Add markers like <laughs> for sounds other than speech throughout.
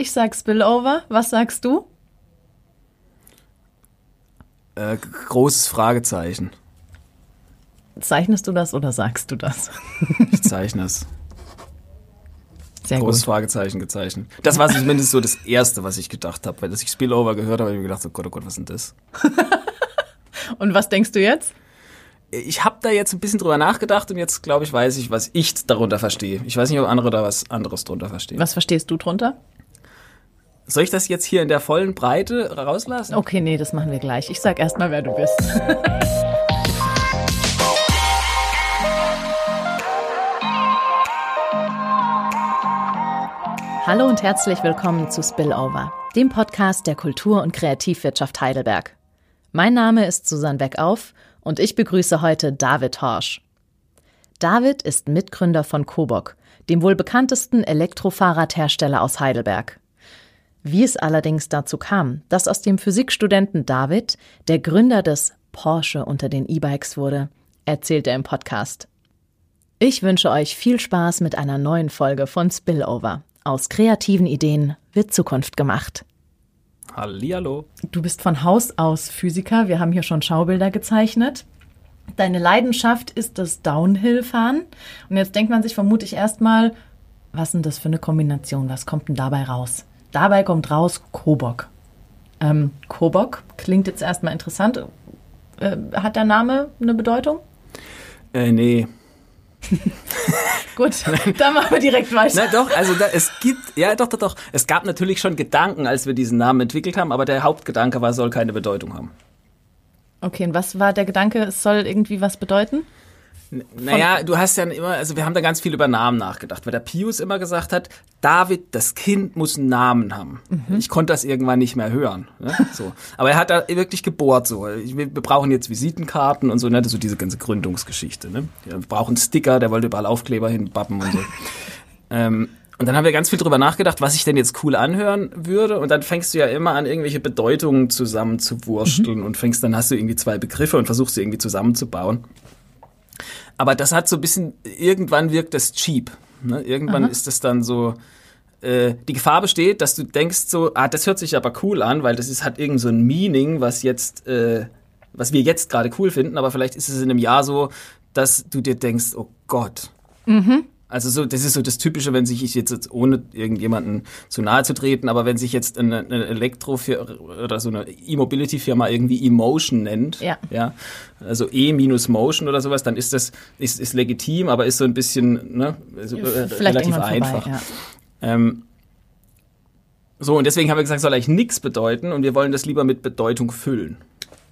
Ich sag Spillover. Was sagst du? Äh, großes Fragezeichen. Zeichnest du das oder sagst du das? <laughs> Ich zeichne es. Sehr Großes gut. Fragezeichen gezeichnet. Das war zumindest so das Erste, was ich gedacht habe. Weil als ich Spillover gehört habe, habe ich mir gedacht, oh Gott, oh Gott, was ist denn das? <laughs> Und was denkst du jetzt? Ich habe da jetzt ein bisschen drüber nachgedacht und jetzt, glaube ich, weiß ich, was ich darunter verstehe. Ich weiß nicht, ob andere da was anderes drunter verstehen. Was verstehst du drunter? Soll ich das jetzt hier in der vollen Breite rauslassen? Okay, nee, das machen wir gleich. Ich sag erst mal, wer du bist. <laughs> Hallo und herzlich willkommen zu Spillover, dem Podcast der Kultur- und Kreativwirtschaft Heidelberg. Mein Name ist Susanne Beckauf und ich begrüße heute David Horsch. David ist Mitgründer von Kobok, dem wohl bekanntesten Elektrofahrradhersteller aus Heidelberg. Wie es allerdings dazu kam, dass aus dem Physikstudenten David der Gründer des Porsche unter den E-Bikes wurde, erzählt er im Podcast. Ich wünsche euch viel Spaß mit einer neuen Folge von Spillover. Aus kreativen Ideen wird Zukunft gemacht. Hallihallo. Du bist von Haus aus Physiker. Wir haben hier schon Schaubilder gezeichnet. Deine Leidenschaft ist das Downhill-Fahren. Und jetzt denkt man sich vermutlich erstmal, was sind das für eine Kombination? Was kommt denn dabei raus? Dabei kommt raus Kobok. Ähm, Kobok klingt jetzt erstmal interessant. Äh, hat der Name eine Bedeutung? Äh, nee. <laughs> Gut, dann machen wir direkt weiter. Na doch, also da, es gibt, ja doch, doch, doch. Es gab natürlich schon Gedanken, als wir diesen Namen entwickelt haben, aber der Hauptgedanke war, soll keine Bedeutung haben. Okay, und was war der Gedanke? Es soll irgendwie was bedeuten? Naja, du hast ja immer, also wir haben da ganz viel über Namen nachgedacht, weil der Pius immer gesagt hat, David, das Kind muss einen Namen haben. Ich konnte das irgendwann nicht mehr hören. Ne? <laughs> So. Aber er hat da wirklich gebohrt so. Wir, brauchen jetzt Visitenkarten und so, ne? so diese ganze Gründungsgeschichte. Ne? Wir brauchen Sticker, der wollte überall Aufkleber hinbappen und so. <laughs> ähm, und dann haben wir ganz viel drüber nachgedacht, was ich denn jetzt cool anhören würde. Und dann fängst du ja immer an, irgendwelche Bedeutungen zusammen zu wursteln und fängst, dann hast du irgendwie zwei Begriffe und versuchst sie irgendwie zusammenzubauen. Aber das hat so ein bisschen, irgendwann wirkt das cheap. Ne? Irgendwann ist das dann so, äh, die Gefahr besteht, dass du denkst so, ah, das hört sich aber cool an, weil das ist, hat irgend so ein Meaning, was jetzt, äh, was wir jetzt gerade cool finden, aber vielleicht ist es in einem Jahr so, dass du dir denkst, oh Gott. Also so, das ist so das Typische, wenn sich ich jetzt, ohne irgendjemanden zu nahe zu treten, aber wenn sich jetzt eine, eine Elektro oder so eine E-Mobility-Firma irgendwie Emotion nennt, Ja. ja, also E minus Motion oder sowas, dann ist das ist, ist legitim, aber ist so ein bisschen ne, so, äh, Vielleicht relativ einfach. Vorbei, ja. Ähm, so, und deswegen haben wir gesagt, soll eigentlich nichts bedeuten und wir wollen das lieber mit Bedeutung füllen.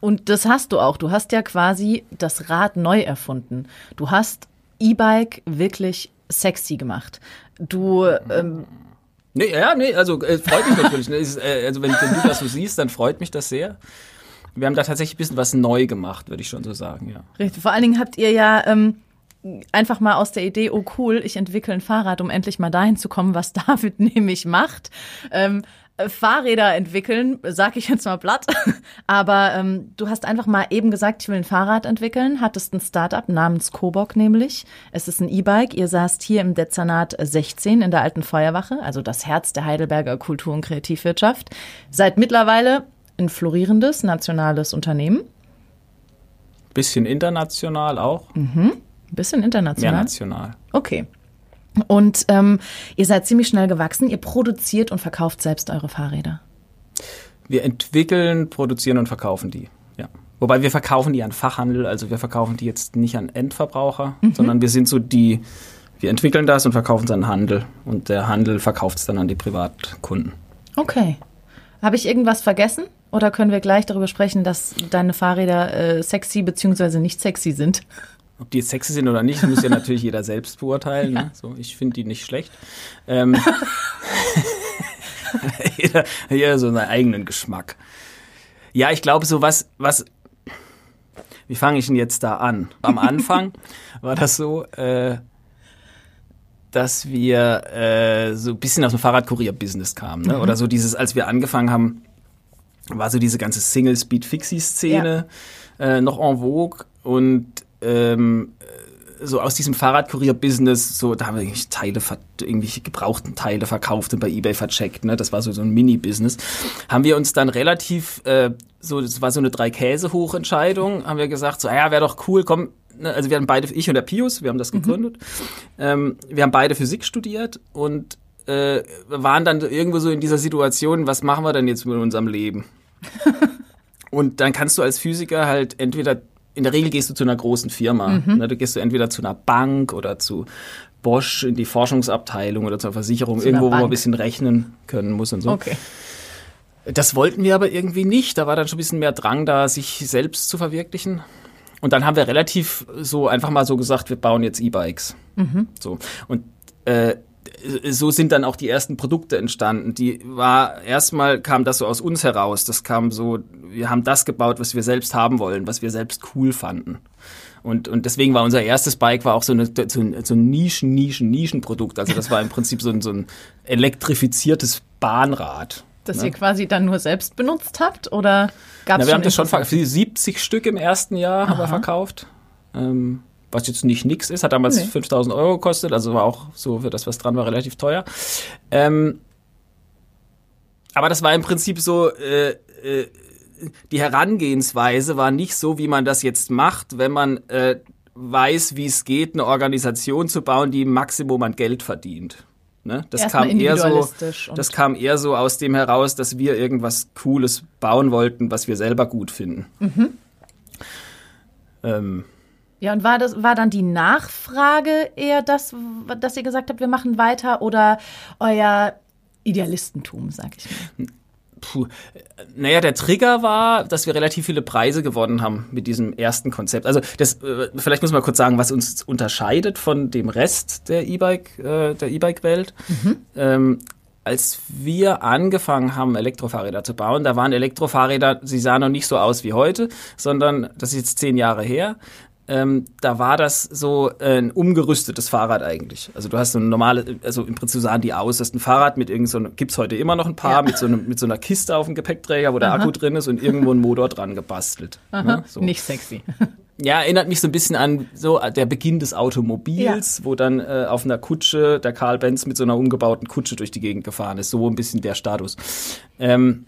Und das hast du auch. Du hast ja quasi das Rad neu erfunden. Du hast E-Bike wirklich sexy gemacht. Du, ähm, Nee, ja, nee, also äh, freut mich natürlich. Ne? Ist, äh, also wenn, wenn du das so siehst, dann freut mich das sehr. Wir haben da tatsächlich ein bisschen was neu gemacht, würde ich schon so sagen, ja. richtig. Vor allen Dingen habt ihr ja ähm, einfach mal aus der Idee, oh cool, ich entwickle ein Fahrrad, um endlich mal dahin zu kommen, was <laughs> David nämlich macht. Ähm, äh, Fahrräder entwickeln, sag ich jetzt mal platt. <laughs> Aber ähm, du hast einfach mal eben gesagt, ich will ein Fahrrad entwickeln, hattest ein Startup namens Kobok nämlich. Es ist ein E-Bike. Ihr saßt hier im Dezernat 16 in der alten Feuerwache, also das Herz der Heidelberger Kultur- und Kreativwirtschaft. Seid mittlerweile ein florierendes nationales Unternehmen. Bisschen international auch, Ein bisschen mehr international. national. Okay. Und ähm, ihr seid ziemlich schnell gewachsen. Ihr produziert und verkauft selbst eure Fahrräder. Wir entwickeln, produzieren und verkaufen die, ja. Wobei wir verkaufen die an Fachhandel, also wir verkaufen die jetzt nicht an Endverbraucher, sondern wir sind so die, wir entwickeln das und verkaufen es an Handel und der Handel verkauft es dann an die Privatkunden. Okay. Habe ich irgendwas vergessen? Oder können wir gleich darüber sprechen, dass deine Fahrräder äh, sexy bzw. nicht sexy sind? Ob die jetzt sexy sind oder nicht, muss ja natürlich jeder selbst beurteilen. Ne? So, ich finde die nicht schlecht. Ähm, <laughs> jeder, jeder so seinen eigenen Geschmack. Ja, ich glaube, so was, was, wie fange ich denn jetzt da an? Am Anfang <laughs> war das so, äh, dass wir äh, so ein bisschen aus dem Fahrradkurier-Business kamen. Ne? Oder so dieses, als wir angefangen haben, war so diese ganze Single-Speed-Fixie-Szene äh, noch en vogue und ähm, so aus diesem Fahrradkurier-Business, so, da haben wir Teile, irgendwelche gebrauchten Teile verkauft und bei Ebay vercheckt, ne? Das war so, so ein Mini-Business. Haben wir uns dann relativ, äh, so, das war so eine Drei-Käse-Hoch-Entscheidung, haben wir gesagt, so, ja, wäre doch cool, komm, ne? also wir haben beide, ich und der Pius, wir haben das gegründet. Mhm. Ähm, wir haben beide Physik studiert und äh, waren dann irgendwo so in dieser Situation, was machen wir denn jetzt mit unserem Leben? <laughs> und dann kannst du als Physiker halt entweder in der Regel gehst du zu einer großen Firma. Mhm. Ne, du gehst du entweder zu einer Bank oder zu Bosch in die Forschungsabteilung oder zur Versicherung, zu irgendwo, wo man ein bisschen rechnen können muss und so. Okay. Das wollten wir aber irgendwie nicht. Da war dann schon ein bisschen mehr Drang da, sich selbst zu verwirklichen. Und dann haben wir relativ so einfach mal so gesagt, wir bauen jetzt E-Bikes. Mhm. So. Und äh, so sind dann auch die ersten Produkte entstanden. Die war erstmal kam das so aus uns heraus. Das kam so, wir haben das gebaut, was wir selbst haben wollen, was wir selbst cool fanden. Und, und deswegen war unser erstes Bike war auch so, eine, so, ein, so ein Nischen, Nischen, Nischenprodukt. Also das war im Prinzip so ein, so ein elektrifiziertes Bahnrad. Das ne? ihr quasi dann nur selbst benutzt habt oder gab es Wir haben das schon 70 Stück im ersten Jahr haben wir verkauft. Ähm, was jetzt nicht nix ist, hat damals nee. 5000 Euro gekostet, also war auch so für das, was dran war, relativ teuer. Ähm, aber das war im Prinzip so, äh, äh, die Herangehensweise war nicht so, wie man das jetzt macht, wenn man äh, weiß, wie es geht, eine Organisation zu bauen, die im Maximum an Geld verdient. Ne? Das kam eher so, das kam eher so aus dem heraus, dass wir irgendwas Cooles bauen wollten, was wir selber gut finden. Mhm. Ähm, ja, und war das war dann die Nachfrage eher das, dass ihr gesagt habt, wir machen weiter oder euer Idealistentum, sag ich mal? Puh. Naja, der Trigger war, dass wir relativ viele Preise gewonnen haben mit diesem ersten Konzept. Also das, äh, vielleicht muss man kurz sagen, was uns unterscheidet von dem Rest der E-Bike, äh, der E-Bike-Welt. Mhm. Ähm, als wir angefangen haben, Elektrofahrräder zu bauen, da waren Elektrofahrräder, sie sahen noch nicht so aus wie heute, sondern das ist jetzt zehn Jahre her ähm, da war das so ein umgerüstetes Fahrrad eigentlich. Also du hast so ein normales, also im Prinzip sahen die aus, das ist ein Fahrrad mit irgend so gibt's heute immer noch ein paar, ja. mit, so einem, mit so einer Kiste auf dem Gepäckträger, wo der Aha. Akku drin ist und irgendwo ein Motor dran gebastelt. Ne? So. Nicht sexy. Ja, erinnert mich so ein bisschen an so der Beginn des Automobils, ja. wo dann äh, auf einer Kutsche der Karl Benz mit so einer umgebauten Kutsche durch die Gegend gefahren ist. So ein bisschen der Status. Ähm,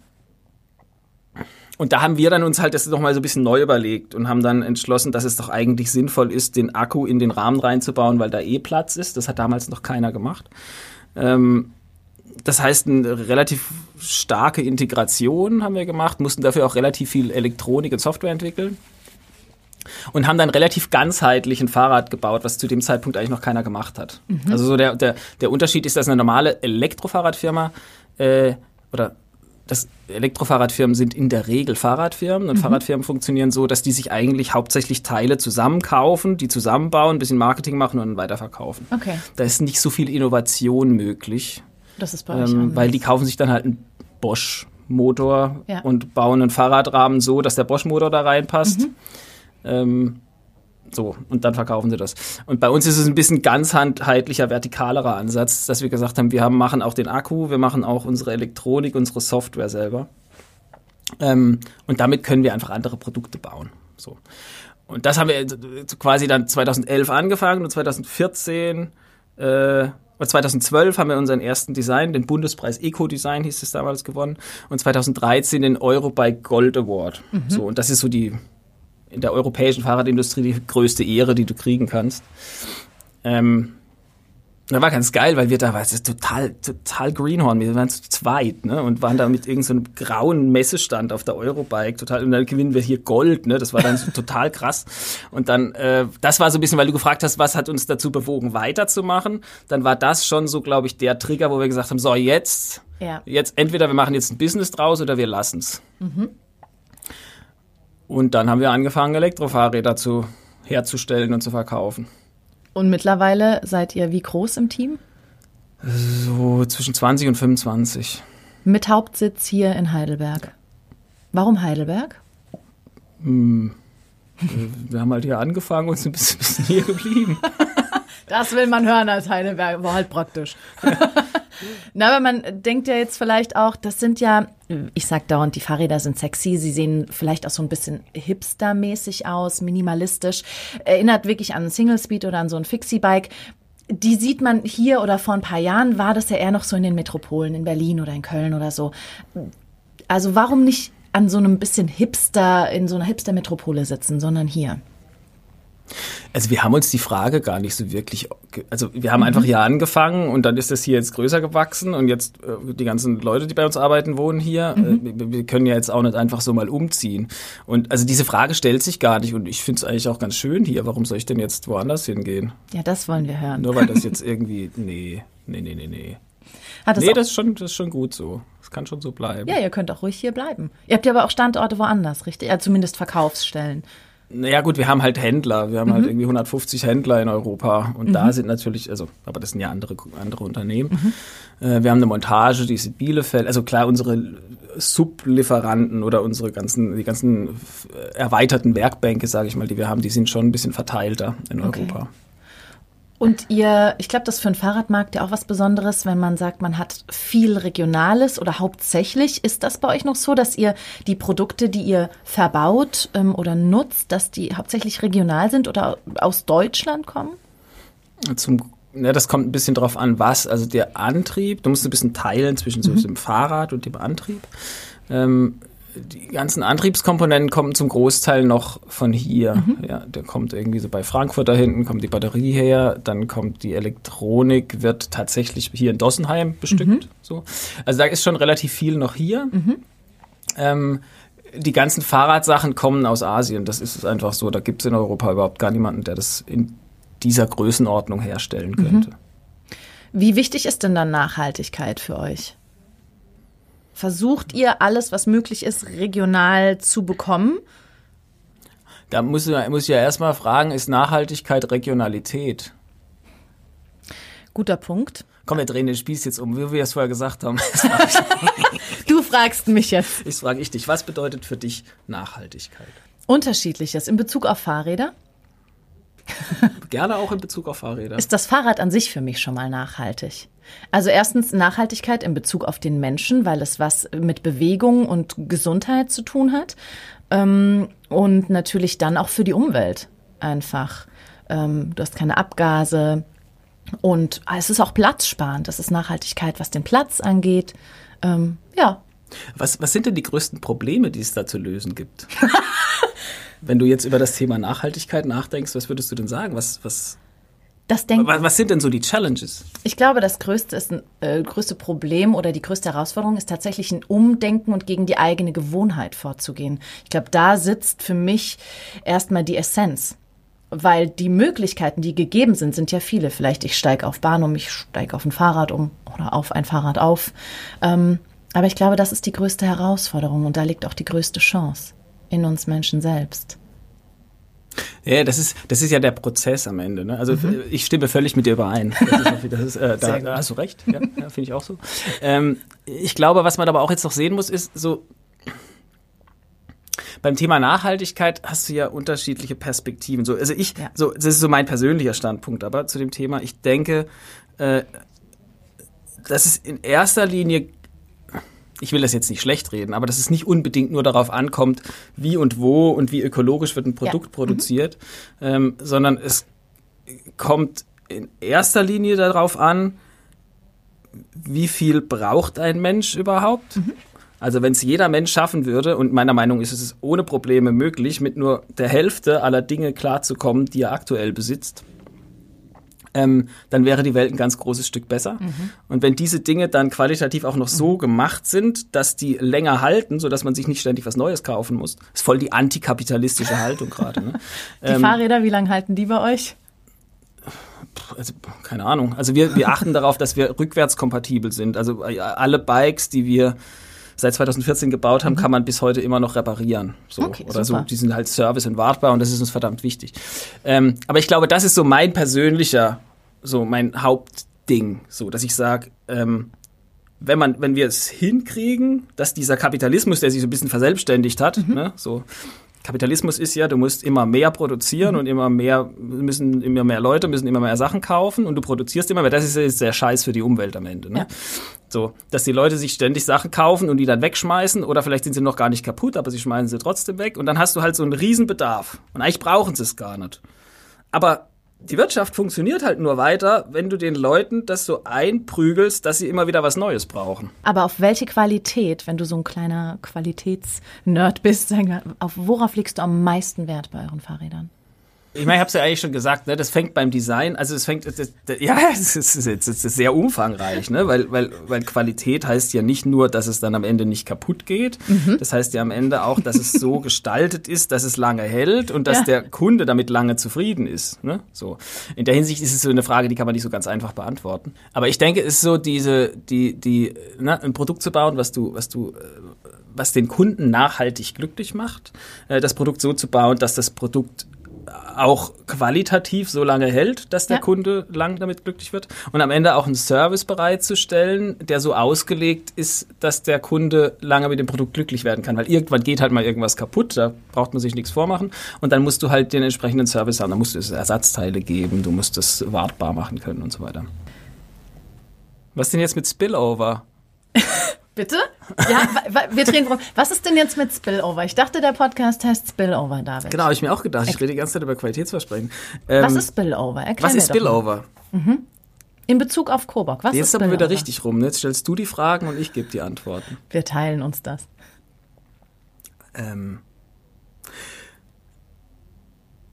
und da haben wir dann uns halt das nochmal so ein bisschen neu überlegt und haben dann entschlossen, dass es doch eigentlich sinnvoll ist, den Akku in den Rahmen reinzubauen, weil da eh Platz ist. Das hat damals noch keiner gemacht. Ähm, das heißt, eine relativ starke Integration haben wir gemacht, mussten dafür auch relativ viel Elektronik und Software entwickeln und haben dann relativ ganzheitlich ein Fahrrad gebaut, was zu dem Zeitpunkt eigentlich noch keiner gemacht hat. Mhm. Also so der, der, der Unterschied ist, dass eine normale Elektrofahrradfirma äh, oder dass Elektrofahrradfirmen sind in der Regel Fahrradfirmen und mhm. Fahrradfirmen funktionieren so, dass die sich eigentlich hauptsächlich Teile zusammenkaufen, die zusammenbauen, ein bisschen Marketing machen und dann weiterverkaufen. Okay. Da ist nicht so viel Innovation möglich. Das ist bei euch ähm, Weil die kaufen sich dann halt einen Bosch Motor ja. und bauen einen Fahrradrahmen so, dass der Bosch-Motor da reinpasst. Mhm. Ähm, so, und dann verkaufen sie das. Und bei uns ist es ein bisschen ganzheitlicher, vertikalerer Ansatz, dass wir gesagt haben, wir haben, machen auch den Akku, wir machen auch unsere Elektronik, unsere Software selber. Ähm, und damit können wir einfach andere Produkte bauen. So. Und das haben wir quasi dann 2011 angefangen und 2014 äh, 2012 haben wir unseren ersten Design, den Bundespreis Eco-Design hieß es damals gewonnen und 2013 den Eurobike Gold Award. Mhm. So, und das ist so die in der europäischen Fahrradindustrie die größte Ehre, die du kriegen kannst. Ähm, das war ganz geil, weil wir da, war es total, total Greenhorn. Wir waren zu zweit, ne, und waren da mit irgendeinem so grauen Messestand auf der Eurobike, total, und dann gewinnen wir hier Gold, ne, das war dann so <laughs> total krass. Und dann, äh, das war so ein bisschen, weil du gefragt hast, was hat uns dazu bewogen, weiterzumachen, dann war das schon so, glaube ich, der Trigger, wo wir gesagt haben, so, jetzt, ja. jetzt, entweder wir machen jetzt ein Business draus oder wir lassen's. Mhm. Und dann haben wir angefangen, Elektrofahrräder zu, herzustellen und zu verkaufen. Und mittlerweile seid ihr wie groß im Team? So zwischen 20 und 25. Mit Hauptsitz hier in Heidelberg. Warum Heidelberg? Hm. Wir haben halt hier angefangen und sind bis, <laughs> bis hier geblieben. <laughs> Das will man hören als Heidelberg, war halt praktisch. <laughs> Na, aber man denkt ja jetzt vielleicht auch, das sind ja, ich sag dauernd, die Fahrräder sind sexy, sie sehen vielleicht auch so ein bisschen hipstermäßig aus, minimalistisch, erinnert wirklich an ein Single Speed oder an so ein Fixie-Bike. Die sieht man hier oder vor ein paar Jahren war das ja eher noch so in den Metropolen, in Berlin oder in Köln oder so. Also warum nicht an so einem bisschen Hipster, in so einer Hipster-Metropole sitzen, sondern hier? Also wir haben uns die Frage gar nicht so wirklich, also wir haben mhm. einfach hier angefangen und dann ist das hier jetzt größer gewachsen und jetzt äh, die ganzen Leute, die bei uns arbeiten, wohnen hier. Mhm. Äh, wir, wir, können ja jetzt auch nicht einfach so mal umziehen. Und also diese Frage stellt sich gar nicht und ich finde es eigentlich auch ganz schön hier. Warum soll ich denn jetzt woanders hingehen? Ja, das wollen wir hören. Nur weil das jetzt <laughs> irgendwie, nee, nee, nee, nee, nee. Hat das nee, das ist, schon, das ist schon gut so. Das kann schon so bleiben. Ja, ihr könnt auch ruhig hier bleiben. Ihr habt ja aber auch Standorte woanders, richtig? Ja, zumindest Verkaufsstellen. Naja gut, wir haben halt Händler. Wir haben halt mhm. halt irgendwie 150 Händler in Europa. Und mhm. da sind natürlich, also, aber das sind ja andere, andere Unternehmen. Mhm. Äh, wir haben eine Montage, die ist in Bielefeld. Also klar, unsere Sublieferanten oder unsere ganzen, die ganzen erweiterten Werkbänke, sage ich mal, die wir haben, die sind schon ein bisschen verteilter in okay. Europa. Und ihr, ich glaube, das ist für einen Fahrradmarkt ja auch was Besonderes, wenn man sagt, man hat viel Regionales oder hauptsächlich. Ist das bei euch noch so, dass ihr die Produkte, die ihr verbaut ähm, oder nutzt, dass die hauptsächlich regional sind oder aus Deutschland kommen? Zum ja, das kommt ein bisschen drauf an, was. Also der Antrieb, du musst ein bisschen teilen zwischen so mhm. dem Fahrrad und dem Antrieb. Ähm, die ganzen Antriebskomponenten kommen zum Großteil noch von hier. Mhm. Ja, der kommt irgendwie so bei Frankfurt da hinten, kommt die Batterie her, dann kommt die Elektronik, wird tatsächlich hier in Dossenheim bestückt. Mhm. So. Also da ist schon relativ viel noch hier. Mhm. Ähm, die ganzen Fahrradsachen kommen aus Asien. Das ist einfach so. Da gibt es in Europa überhaupt gar niemanden, der das in dieser Größenordnung herstellen könnte. Mhm. Wie wichtig ist denn dann Nachhaltigkeit für euch? Versucht ihr alles, was möglich ist, regional zu bekommen? Da muss, muss ich ja erstmal fragen, ist Nachhaltigkeit Regionalität? Guter Punkt. Komm, wir drehen den Spieß jetzt um, wie wir es vorher gesagt haben. <laughs> du fragst mich jetzt. Ich frage ich dich, was bedeutet für dich Nachhaltigkeit? Unterschiedliches in Bezug auf Fahrräder. <laughs> Gerne auch in Bezug auf Fahrräder. Ist das Fahrrad an sich für mich schon mal nachhaltig? Also erstens Nachhaltigkeit in Bezug auf den Menschen, weil es was mit Bewegung und Gesundheit zu tun hat. Ähm, und natürlich dann auch für die Umwelt einfach. Ähm, du hast keine Abgase. Und es ist auch platzsparend. Das ist Nachhaltigkeit, was den Platz angeht. Ähm, ja. Was, was sind denn die größten Probleme, die es da zu lösen gibt? <laughs> Wenn du jetzt über das Thema Nachhaltigkeit nachdenkst, was würdest du denn sagen? Was, was, was, was sind denn so die Challenges? Ich glaube, das größte, ist äh, größte Problem oder die größte Herausforderung ist tatsächlich ein Umdenken und gegen die eigene Gewohnheit vorzugehen. Ich glaube, da sitzt für mich erstmal die Essenz. Weil die Möglichkeiten, die gegeben sind, sind ja viele. Vielleicht ich steige auf Bahn um, ich steige auf ein Fahrrad um oder auf ein Fahrrad auf. Ähm, aber ich glaube, das ist die größte Herausforderung und da liegt auch die größte Chance in uns Menschen selbst. Ja, das ist, das ist ja der Prozess am Ende. Ne? Also mhm. ich stimme völlig mit dir überein. Das ist, das ist, äh, <laughs> da, da, hast du recht. Ja, ja finde ich auch so. Ähm, ich glaube, was man aber auch jetzt noch sehen muss, ist so, beim Thema Nachhaltigkeit hast du ja unterschiedliche Perspektiven. So, also ich, ja. so, das ist so mein persönlicher Standpunkt, aber zu dem Thema, ich denke, äh, dass es in erster Linie ich will das jetzt nicht schlecht reden, aber dass es nicht unbedingt nur darauf ankommt, wie und wo und wie ökologisch wird ein Produkt ja. produziert, mhm. ähm, sondern es kommt in erster Linie darauf an, wie viel braucht ein Mensch überhaupt? Mhm. Also wenn es jeder Mensch schaffen würde, und meiner Meinung nach ist es ohne Probleme möglich, mit nur der Hälfte aller Dinge klarzukommen, die er aktuell besitzt, ähm, dann wäre die Welt ein ganz großes Stück besser. Mhm. Und wenn diese Dinge dann qualitativ auch noch so mhm. gemacht sind, dass die länger halten, so dass man sich nicht ständig was Neues kaufen muss, ist voll die antikapitalistische Haltung gerade. Ne? <laughs> Die ähm, Fahrräder, wie lange halten die bei euch? Also, keine Ahnung. Also wir, wir achten darauf, dass wir rückwärtskompatibel sind. Also äh, alle Bikes, die wir seit 2014 gebaut haben, mhm. kann man bis heute immer noch reparieren. So. Okay, Oder super. so, die sind halt Service und wartbar und das ist uns verdammt wichtig. Ähm, aber ich glaube, das ist so mein persönlicher, so mein Hauptding, so, dass ich sage, ähm, wenn man, wenn wir es hinkriegen, dass dieser Kapitalismus, der sich so ein bisschen verselbstständigt hat, mhm. ne, so, Kapitalismus ist ja, du musst immer mehr produzieren mhm. und immer mehr müssen immer mehr Leute müssen immer mehr Sachen kaufen und du produzierst immer mehr. Das ist ja sehr scheiß für die Umwelt am Ende. Ne? Ja. So, dass die Leute sich ständig Sachen kaufen und die dann wegschmeißen oder vielleicht sind sie noch gar nicht kaputt, aber sie schmeißen sie trotzdem weg und dann hast du halt so einen Riesenbedarf und eigentlich brauchen sie es gar nicht. Aber die Wirtschaft funktioniert halt nur weiter, wenn du den Leuten das so einprügelst, dass sie immer wieder was Neues brauchen. Aber auf welche Qualität, wenn du so ein kleiner Qualitätsnerd bist, auf worauf legst du am meisten Wert bei euren Fahrrädern? Ich meine, ich habe es ja eigentlich schon gesagt, ne, das fängt beim Design, also es fängt, das, das, ja, <laughs> es ist, es ist, es ist sehr umfangreich, ne, weil, weil, weil Qualität heißt ja nicht nur, dass es dann am Ende nicht kaputt geht, mhm. das heißt ja am Ende auch, dass es so <laughs> gestaltet ist, dass es lange hält und dass ja. der Kunde damit lange zufrieden ist, ne, so. In der Hinsicht ist es so eine Frage, die kann man nicht so ganz einfach beantworten. Aber ich denke, es ist so diese, die, die, ne, ein Produkt zu bauen, was du, was du, was den Kunden nachhaltig glücklich macht, äh, das Produkt so zu bauen, dass das Produkt auch qualitativ so lange hält, dass der ja. Kunde lang damit glücklich wird und am Ende auch einen Service bereitzustellen, der so ausgelegt ist, dass der Kunde lange mit dem Produkt glücklich werden kann, weil irgendwann geht halt mal irgendwas kaputt, da braucht man sich nichts vormachen und dann musst du halt den entsprechenden Service haben, da musst du es Ersatzteile geben, du musst es wartbar machen können und so weiter. Was denn jetzt mit Spillover? <laughs> Bitte? Ja, wir drehen rum. Was ist denn jetzt mit Spillover? Ich dachte, der Podcast heißt Spillover, David. Genau, habe ich mir auch gedacht. Ich rede die ganze Zeit über Qualitätsversprechen. Ähm, was ist Spillover? Erklär was ist Spillover? Mhm. In Bezug auf Coburg. Was jetzt ist aber wieder richtig rum. Jetzt stellst du die Fragen und ich gebe die Antworten. Wir teilen uns das. Ähm.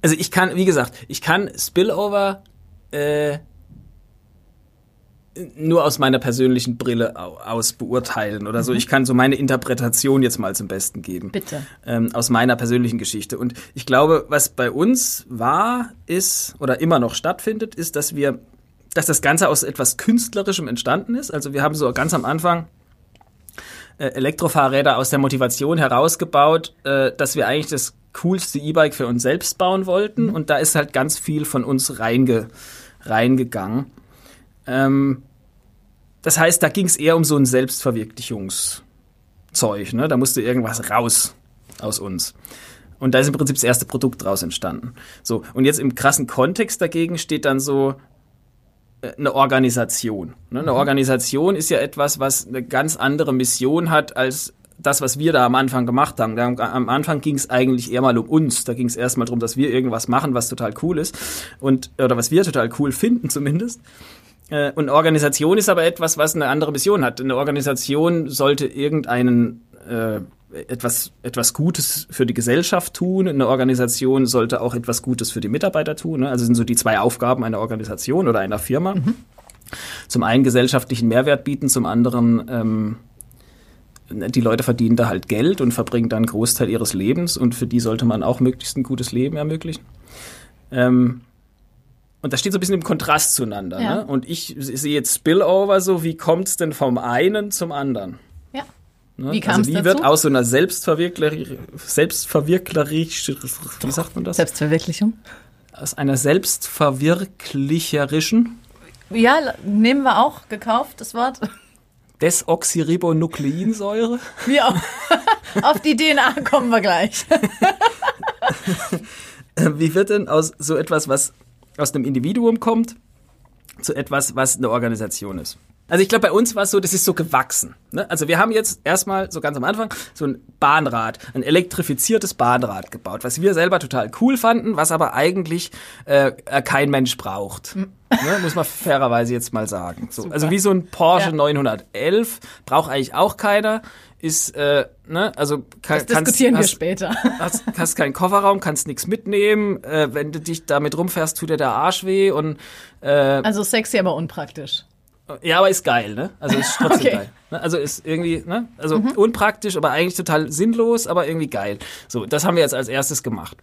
Also ich kann, wie gesagt, ich kann Spillover äh, nur aus meiner persönlichen Brille aus beurteilen oder so. Mhm. Ich kann so meine Interpretation jetzt mal zum Besten geben. Bitte. Ähm, aus meiner persönlichen Geschichte. Und ich glaube, was bei uns war, ist oder immer noch stattfindet, ist, dass wir, dass das Ganze aus etwas Künstlerischem entstanden ist. Also wir haben so ganz am Anfang äh, Elektrofahrräder aus der Motivation herausgebaut, äh, dass wir eigentlich das coolste E-Bike für uns selbst bauen wollten. Mhm. Und da ist halt ganz viel von uns reinge reingegangen. Ähm, das heißt, da ging es eher um so ein Selbstverwirklichungszeug. Ne? Da musste irgendwas raus aus uns. Und da ist im Prinzip das erste Produkt draus entstanden. So, und jetzt im krassen Kontext dagegen steht dann so äh, eine Organisation. Ne? Eine mhm. Organisation ist ja etwas, was eine ganz andere Mission hat als das, was wir da am Anfang gemacht haben. am Anfang ging es eigentlich eher mal um uns. Da ging es erstmal darum, dass wir irgendwas machen, was total cool ist. Und, oder was wir total cool finden zumindest. Äh, und Organisation ist aber etwas, was eine andere Mission hat. Eine Organisation sollte irgendeinen äh, etwas, etwas Gutes für die Gesellschaft tun. Eine Organisation sollte auch etwas Gutes für die Mitarbeiter tun. Ne? Also sind so die zwei Aufgaben einer Organisation oder einer Firma. Mhm. Zum einen gesellschaftlichen Mehrwert bieten, zum anderen ähm, die Leute verdienen da halt Geld und verbringen dann einen Großteil ihres Lebens und für die sollte man auch möglichst ein gutes Leben ermöglichen. Ähm, und das steht so ein bisschen im Kontrast zueinander. Ja. Ne? Und ich sehe jetzt Spillover so, wie kommt es denn vom einen zum anderen? Ja. Ne? Wie kam also wie dazu? wird aus so einer Selbstverwirklerich, wie sagt man das? Selbstverwirklichung. Aus einer selbstverwirklicherischen. Ja, nehmen wir auch, gekauft, das Wort. Desoxyribonukleinsäure. Wie auch. <laughs> Auf die DNA kommen wir gleich. <laughs> Wie wird denn aus so etwas, was aus einem Individuum kommt zu etwas, was eine Organisation ist. Also ich glaube, bei uns war es so, das ist so gewachsen. Ne? Also wir haben jetzt erstmal so ganz am Anfang so ein Bahnrad, ein elektrifiziertes Bahnrad gebaut, was wir selber total cool fanden, was aber eigentlich äh, kein Mensch braucht. Hm. Ne? Muss man fairerweise jetzt mal sagen. So, also wie so ein Porsche ja. 911 braucht eigentlich auch keiner ist, äh, ne, also kann, das diskutieren kannst, wir später. <laughs> Hast, hast keinen Kofferraum, kannst nichts mitnehmen. Äh, wenn du dich damit rumfährst, tut dir der Arsch weh und äh, also sexy, aber unpraktisch. Ja, aber ist geil, ne? Also ist <laughs> trotzdem okay. geil. Ne? Also ist irgendwie, ne? Also mhm. unpraktisch, aber eigentlich total sinnlos, aber irgendwie geil. So, das haben wir jetzt als erstes gemacht.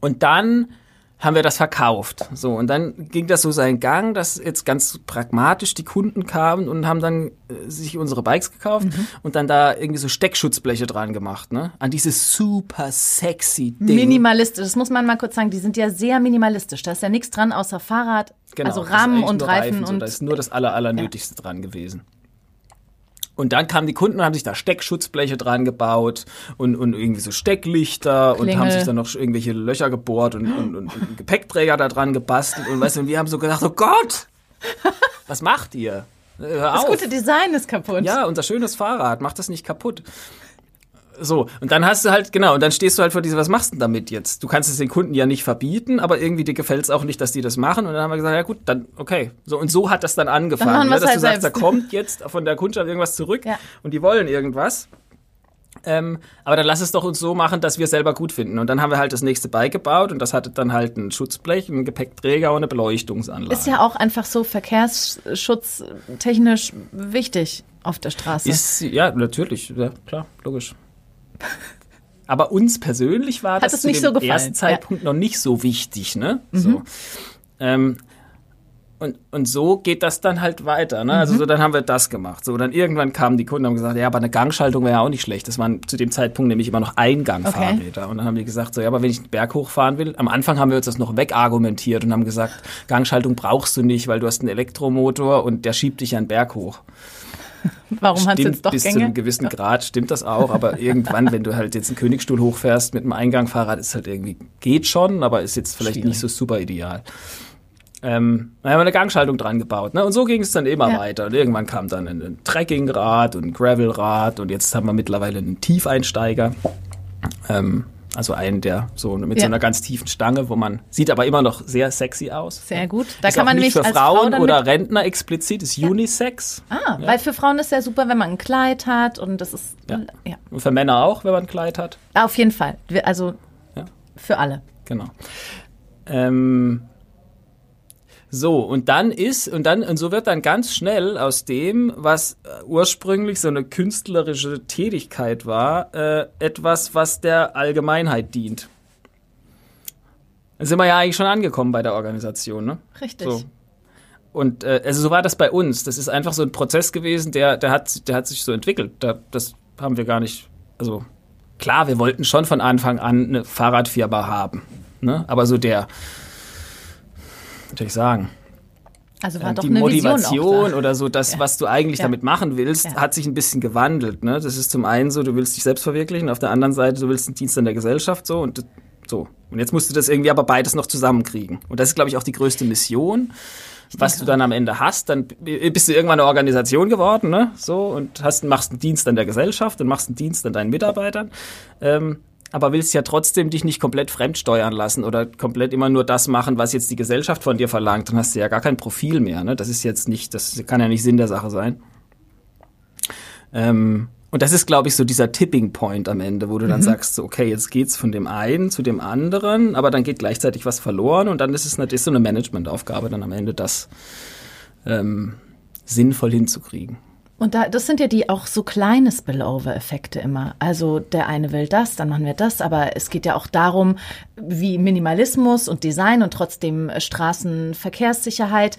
Und dann haben wir das verkauft. So, und dann ging das so seinen Gang, dass jetzt ganz pragmatisch die Kunden kamen und haben dann äh, sich unsere Bikes gekauft mhm. und dann da irgendwie so Steckschutzbleche dran gemacht, ne? An dieses super sexy Ding. Minimalistisch, das muss man mal kurz sagen, die sind ja sehr minimalistisch. Da ist ja nichts dran außer Fahrrad, genau, also Rahmen und Reifen, und. So, da ist nur das aller, allernötigste ja. dran gewesen. Und dann kamen die Kunden und haben sich da Steckschutzbleche dran gebaut und, und irgendwie so Stecklichter Klingel. und haben sich dann noch irgendwelche Löcher gebohrt und, und, und, und Gepäckträger da dran gebastelt. Und weißt du, und wir haben so gedacht, oh Gott, <laughs> was macht ihr? Hör Das auf. gute Design ist kaputt. Ja, unser schönes Fahrrad, mach das nicht kaputt. So, und dann hast du halt, genau, und dann stehst du halt vor dieser, was machst du denn damit jetzt? Du kannst es den Kunden ja nicht verbieten, aber irgendwie dir gefällt es auch nicht, dass die das machen. Und dann haben wir gesagt, ja gut, dann, okay. So, und so hat das dann angefangen, machen ne, dass halt du sagst, selbst. da kommt jetzt von der Kundschaft irgendwas zurück Ja. und die wollen irgendwas. Ähm, aber dann lass es doch uns so machen, dass wir es selber gut finden. Und dann haben wir halt das nächste beigebaut und das hatte dann halt ein Schutzblech, einen Gepäckträger und eine Beleuchtungsanlage. Ist ja auch einfach so verkehrsschutztechnisch wichtig auf der Straße. Ist, ja, natürlich, ja, klar, logisch. Aber uns persönlich war Hat das zu dem so ersten Zeitpunkt noch nicht so wichtig, ne? So. Ähm, und, und so geht das dann halt weiter. Ne? Also so, dann haben wir das gemacht. So, dann irgendwann kamen die Kunden und haben gesagt, ja, aber eine Gangschaltung wäre ja auch nicht schlecht. Das waren zu dem Zeitpunkt nämlich immer noch Eingangfahrräder. Und dann haben die gesagt, so, ja, aber wenn ich den Berg hochfahren will, am Anfang haben wir uns das noch wegargumentiert und haben gesagt, Gangschaltung brauchst du nicht, weil du hast einen Elektromotor und der schiebt dich einen Berg hoch. Warum hat es jetzt doch bis zu Gänge? einem gewissen Grad stimmt das auch, aber <laughs> irgendwann, wenn du halt jetzt einen Königstuhl hochfährst mit einem Eingangfahrrad, ist halt irgendwie, geht schon, aber ist jetzt vielleicht Schwierig. nicht so super ideal. Ähm, dann haben wir eine Gangschaltung dran gebaut. Ne? Und so ging es dann immer Ja. weiter. Und irgendwann kam dann ein, ein Trekkingrad und ein Gravelrad und jetzt haben wir mittlerweile einen Tiefeinsteiger. Ähm, also einen, der so mit Ja. so einer ganz tiefen Stange, wo man sieht aber immer noch sehr sexy aus. Sehr gut. Da ist kann man nicht für Frau Frauen dann oder Rentner explizit, ist Unisex. Ah, weil für Frauen ist ja super, wenn man ein Kleid hat und das ist Ja. ja. Und für Männer auch, wenn man ein Kleid hat. Auf jeden Fall. Also Ja. für alle. Genau. Ähm, so, und dann ist, und dann, und so wird dann ganz schnell aus dem, was äh, ursprünglich so eine künstlerische Tätigkeit war, äh, etwas, was der Allgemeinheit dient. Da sind wir ja eigentlich schon angekommen bei der Organisation, ne? Richtig. So. Und äh, also so war das bei uns. Das ist einfach so ein Prozess gewesen, der, der, hat, der hat sich so entwickelt. Da, das haben wir gar nicht. Also klar, wir wollten schon von Anfang an eine Fahrradfirma haben. Ne? Aber so der, soll ich sagen, Also war äh, doch die eine Motivation da. oder so, das, Ja. was du eigentlich Ja. damit machen willst, Ja. hat sich ein bisschen gewandelt. Ne? Das ist zum einen so, du willst dich selbst verwirklichen, auf der anderen Seite, du willst einen Dienst an der Gesellschaft so und so. Und jetzt musst du das irgendwie aber beides noch zusammenkriegen. Und das ist, glaube ich, auch die größte Mission. Was du dann am Ende hast, dann bist du irgendwann eine Organisation geworden, ne? So, und hast, machst einen Dienst an der Gesellschaft und machst einen Dienst an deinen Mitarbeitern. Ähm, aber willst ja trotzdem dich nicht komplett fremdsteuern lassen oder komplett immer nur das machen, was jetzt die Gesellschaft von dir verlangt. Dann hast du ja gar kein Profil mehr. Ne? Das ist jetzt nicht, das kann ja nicht Sinn der Sache sein. Ähm, und das ist, glaube ich, so dieser Tipping Point am Ende, wo du dann sagst, so, okay, jetzt geht's von dem einen zu dem anderen, aber dann geht gleichzeitig was verloren und dann ist es natürlich so eine Managementaufgabe, dann am Ende das ähm, sinnvoll hinzukriegen. Und da, das sind ja die auch so kleine Spillover-Effekte immer. Also der eine will das, dann machen wir das, aber es geht ja auch darum, wie Minimalismus und Design und trotzdem Straßenverkehrssicherheit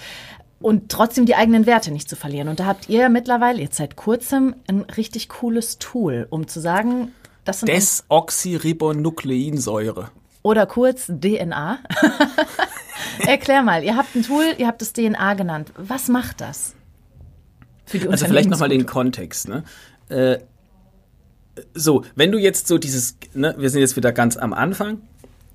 und trotzdem die eigenen Werte nicht zu verlieren. Und da habt ihr mittlerweile jetzt seit kurzem ein richtig cooles Tool, um zu sagen, das sind Desoxyribonukleinsäure. oder kurz DNA. <laughs> Erklär mal, ihr habt ein Tool, ihr habt es DNA genannt. Was macht das? Für die Also vielleicht nochmal den? Kontext. Ne? Äh, so, wenn du jetzt so dieses, ne, wir sind jetzt wieder ganz am Anfang,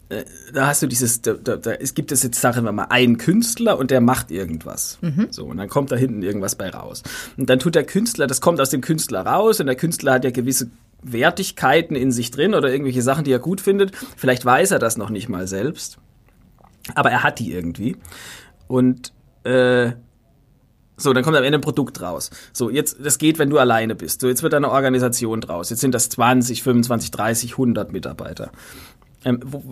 äh, da hast du dieses, da, da, da, es gibt es jetzt, sagen wir mal, einen Künstler und der macht irgendwas. So, und dann kommt da hinten irgendwas bei raus. Und dann tut der Künstler, das kommt aus dem Künstler raus und der Künstler hat ja gewisse Wertigkeiten in sich drin oder irgendwelche Sachen, die er gut findet. Vielleicht weiß er das noch nicht mal selbst, aber er hat die irgendwie. Und äh, so, dann kommt am Ende ein Produkt raus. So, jetzt, das geht, wenn du alleine bist. So, jetzt wird eine Organisation draus. Jetzt sind das 20, 25, 30, 100 Mitarbeiter. Ähm, wo,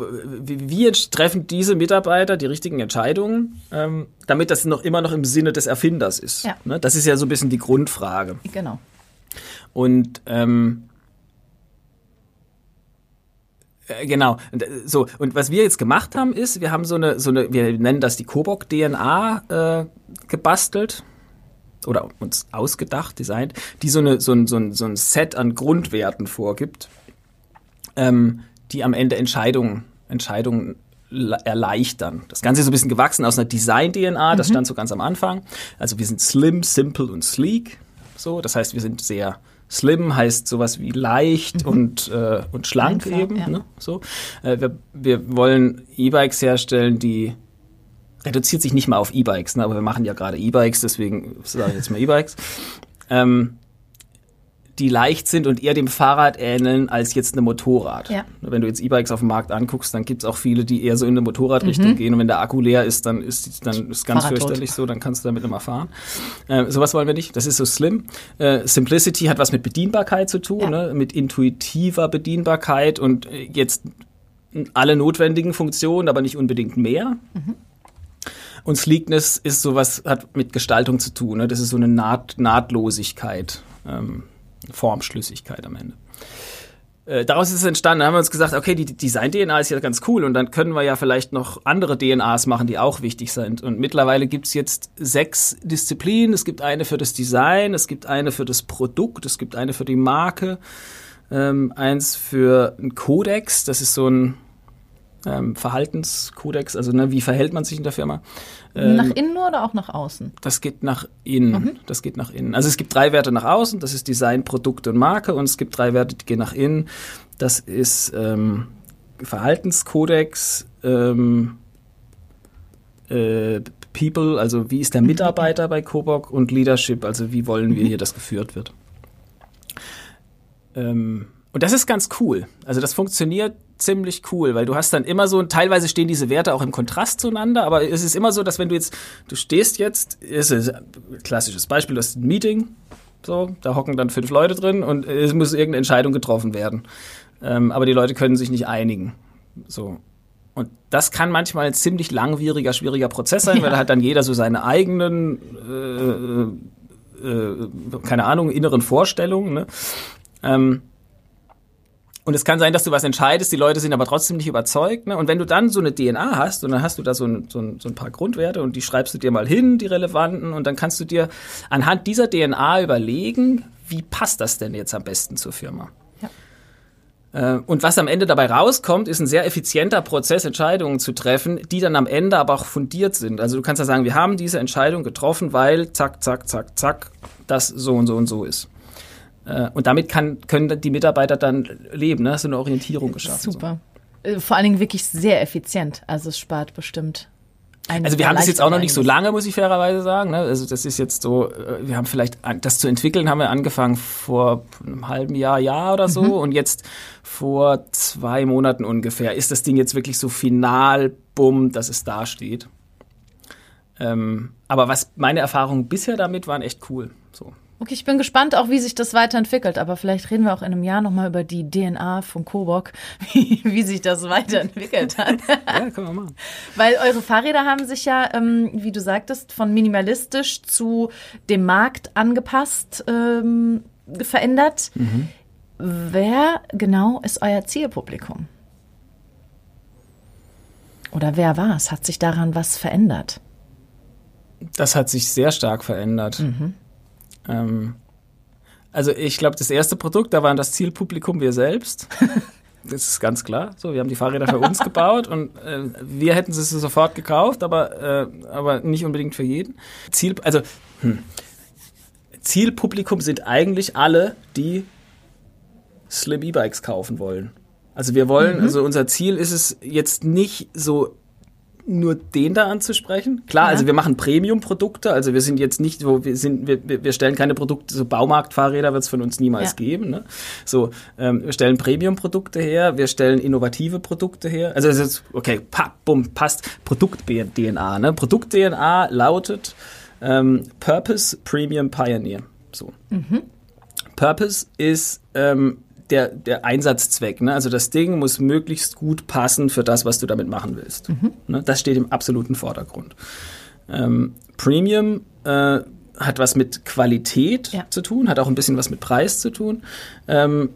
wie, treffen diese Mitarbeiter die richtigen Entscheidungen, ähm, damit das noch immer noch im Sinne des Erfinders ist? Ja. Ne? Das ist ja so ein bisschen die Grundfrage. Genau. Und ähm, äh, Genau. Äh, so und was wir jetzt gemacht haben, ist, wir haben so eine, so eine, wir nennen das die Kobok DNA äh, gebastelt oder uns ausgedacht, designt, die so eine, so ein, so ein, so ein Set an Grundwerten vorgibt, ähm, die am Ende Entscheidungen, Entscheidungen le- erleichtern. Das Ganze ist so ein bisschen gewachsen aus einer Design-DNA, das stand so ganz am Anfang. Also wir sind slim, simple und sleek. So, das heißt, wir sind sehr Slim heißt sowas wie leicht mhm. und, äh, und schlank Einfach, eben. Ja. Ne? So. Äh, wir, wir wollen E-Bikes herstellen, die reduziert sich nicht mal auf E-Bikes, ne? aber wir machen ja gerade E-Bikes, deswegen sage ich jetzt mal E-Bikes. <laughs> Ähm, die leicht sind und eher dem Fahrrad ähneln als jetzt einem Motorrad. Ja. Wenn du jetzt E-Bikes auf dem Markt anguckst, dann gibt es auch viele, die eher so in eine Motorradrichtung mhm. gehen und wenn der Akku leer ist, dann ist dann ist ganz Fahrrad fürchterlich tot. so, dann kannst du damit immer fahren. Äh, sowas wollen wir nicht. Das ist so slim. Äh, Simplicity hat was mit Bedienbarkeit zu tun, ja. ne? mit intuitiver Bedienbarkeit und äh, jetzt alle notwendigen Funktionen, aber nicht unbedingt mehr. Mhm. Und Sleekness ist sowas, hat mit Gestaltung zu tun. Ne? Das ist so eine Naht Nahtlosigkeit. Ähm, Formschlüssigkeit am Ende. Äh, daraus ist es entstanden, da haben wir uns gesagt, okay, die Design-DNA ist ja ganz cool und dann können wir ja vielleicht noch andere DNAs machen, die auch wichtig sind. Und mittlerweile gibt es jetzt sechs Disziplinen. Es gibt eine für das Design, es gibt eine für das Produkt, es gibt eine für die Marke, ähm, eins für einen Kodex, das ist so ein ähm, Verhaltenskodex, also ne, wie verhält man sich in der Firma. Ähm, nach innen oder auch nach außen? Das geht nach innen. Mhm. Das geht nach innen. Also es gibt drei Werte nach außen, das ist Design, Produkt und Marke und es gibt drei Werte, die gehen nach innen. Das ist ähm, Verhaltenskodex, ähm, äh, People, also wie ist der Mitarbeiter bei Coburg und Leadership, also wie wollen wir mhm. hier, dass geführt wird. Ähm, und das ist ganz cool. Also das funktioniert ziemlich cool, weil du hast dann immer so, teilweise stehen diese Werte auch im Kontrast zueinander, aber es ist immer so, dass wenn du jetzt, du stehst jetzt, ist ein klassisches Beispiel, du hast ein Meeting, so, da hocken dann fünf Leute drin und es muss irgendeine Entscheidung getroffen werden. Ähm, aber die Leute können sich nicht einigen. So. Und das kann manchmal ein ziemlich langwieriger, schwieriger Prozess sein, ja. weil da hat dann jeder so seine eigenen, äh, äh, keine Ahnung, inneren Vorstellungen. Ne? Ähm, und es kann sein, dass du was entscheidest, die Leute sind aber trotzdem nicht überzeugt. Ne? Und wenn du dann so eine DNA hast und dann hast du da so ein, so, ein, so ein paar Grundwerte und die schreibst du dir mal hin, die relevanten, und dann kannst du dir anhand dieser DNA überlegen, wie passt das denn jetzt am besten zur Firma? Ja. Äh, und was am Ende dabei rauskommt, ist ein sehr effizienter Prozess, Entscheidungen zu treffen, die dann am Ende aber auch fundiert sind. Also du kannst ja sagen, wir haben diese Entscheidung getroffen, weil zack, zack, zack, zack, das so und so und so ist. Äh, und damit kann, können die Mitarbeiter dann leben, ne? so eine Orientierung geschaffen. Super. So. Äh, vor allen Dingen wirklich sehr effizient. Also es spart bestimmt also wir haben das jetzt auch noch nicht so lange, muss ich fairerweise sagen. Ne? Also das ist jetzt so, äh, wir haben vielleicht, das zu entwickeln, haben wir angefangen vor einem halben Jahr, Jahr oder so. Mhm. Und jetzt vor zwei Monaten ungefähr ist das Ding jetzt wirklich so final, bumm, dass es da steht. Ähm, aber was meine Erfahrungen bisher damit waren, echt cool. So. Okay, ich bin gespannt auch, wie sich das weiterentwickelt, aber vielleicht reden wir auch in einem Jahr nochmal über die DNA von Kobok, <laughs> wie, wie sich das weiterentwickelt hat. <laughs> ja, können wir machen. Weil eure Fahrräder haben sich ja, ähm, wie du sagtest, von minimalistisch zu dem Markt angepasst ähm, verändert. Mhm. Wer genau ist euer Zielpublikum? Oder wer war es? Hat sich daran was verändert? Das hat sich sehr stark verändert. Mhm. Ähm, also ich glaube, das erste Produkt, da waren das Zielpublikum wir selbst. <laughs> Das ist ganz klar. So, wir haben die Fahrräder für uns gebaut und äh, wir hätten sie sofort gekauft, aber, äh, aber nicht unbedingt für jeden. Ziel, also hm. Zielpublikum sind eigentlich alle, die Slim E-Bikes kaufen wollen. Also wir wollen, mhm. also unser Ziel ist es jetzt nicht so nur den da anzusprechen. Klar, ja. also wir machen Premium-Produkte, also wir sind jetzt nicht so, wir sind, wir, wir stellen keine Produkte, so Baumarktfahrräder wird es von uns niemals ja. geben. Ne? So, ähm, wir stellen Premium-Produkte her, wir stellen innovative Produkte her. Also es ist, okay, pa, bumm, passt. Produkt-DNA. Ne? Produkt-DNA lautet ähm, Purpose Premium Pioneer. So. Mhm. Purpose ist ähm, der, der Einsatzzweck. Ne? Also das Ding muss möglichst gut passen für das, was du damit machen willst. Mhm. Ne? Das steht im absoluten Vordergrund. Ähm, Premium äh, hat was mit Qualität ja. zu tun, hat auch ein bisschen was mit Preis zu tun. Ähm,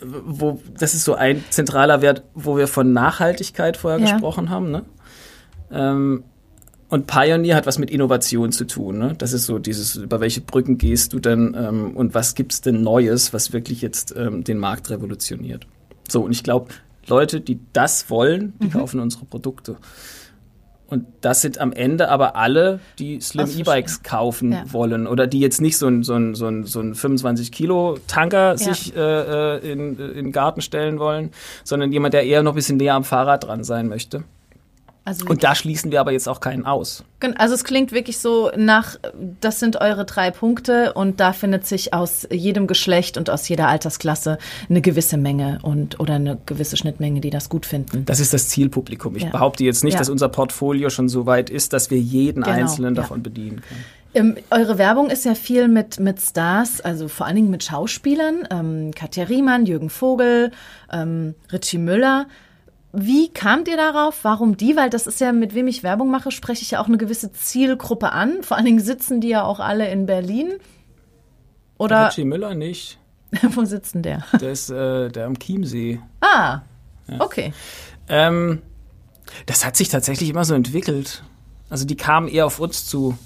wo, das ist so ein zentraler Wert, wo wir von Nachhaltigkeit vorher ja. gesprochen haben. Ne? Ähm, und Pioneer hat was mit Innovation zu tun. Ne? Das ist so dieses, über welche Brücken gehst du denn ähm, und was gibt's denn Neues, was wirklich jetzt ähm, den Markt revolutioniert. So, und ich glaube, Leute, die das wollen, die mhm. kaufen unsere Produkte. Und das sind am Ende aber alle, die Slim E-Bikes kaufen ja. wollen oder die jetzt nicht so ein, so ein, so ein, so ein 25-Kilo-Tanker ja. sich äh, äh in, in den Garten stellen wollen, sondern jemand, der eher noch ein bisschen näher am Fahrrad dran sein möchte. Also und da schließen wir aber jetzt auch keinen aus. Also es klingt wirklich so nach, das sind eure drei Punkte und da findet sich aus jedem Geschlecht und aus jeder Altersklasse eine gewisse Menge und oder eine gewisse Schnittmenge, die das gut finden. Das ist das Zielpublikum. Ich ja. behaupte jetzt nicht, ja. dass unser Portfolio schon so weit ist, dass wir jeden genau, Einzelnen ja. davon bedienen können. Ähm, eure Werbung ist ja viel mit, mit Stars, also vor allen Dingen mit Schauspielern. Ähm, Katja Riemann, Jürgen Vogel, ähm, Richie Müller. Wie kamt ihr darauf? Warum die? Weil das ist ja, mit wem ich Werbung mache, spreche ich ja auch eine gewisse Zielgruppe an. Vor allen Dingen sitzen die ja auch alle in Berlin. Oder? Richie Müller nicht. <laughs> Wo sitzt denn der? Der ist äh, der am Chiemsee. Ah, ja. okay. Ähm, das hat sich tatsächlich immer so entwickelt. Also die kamen eher auf uns zu.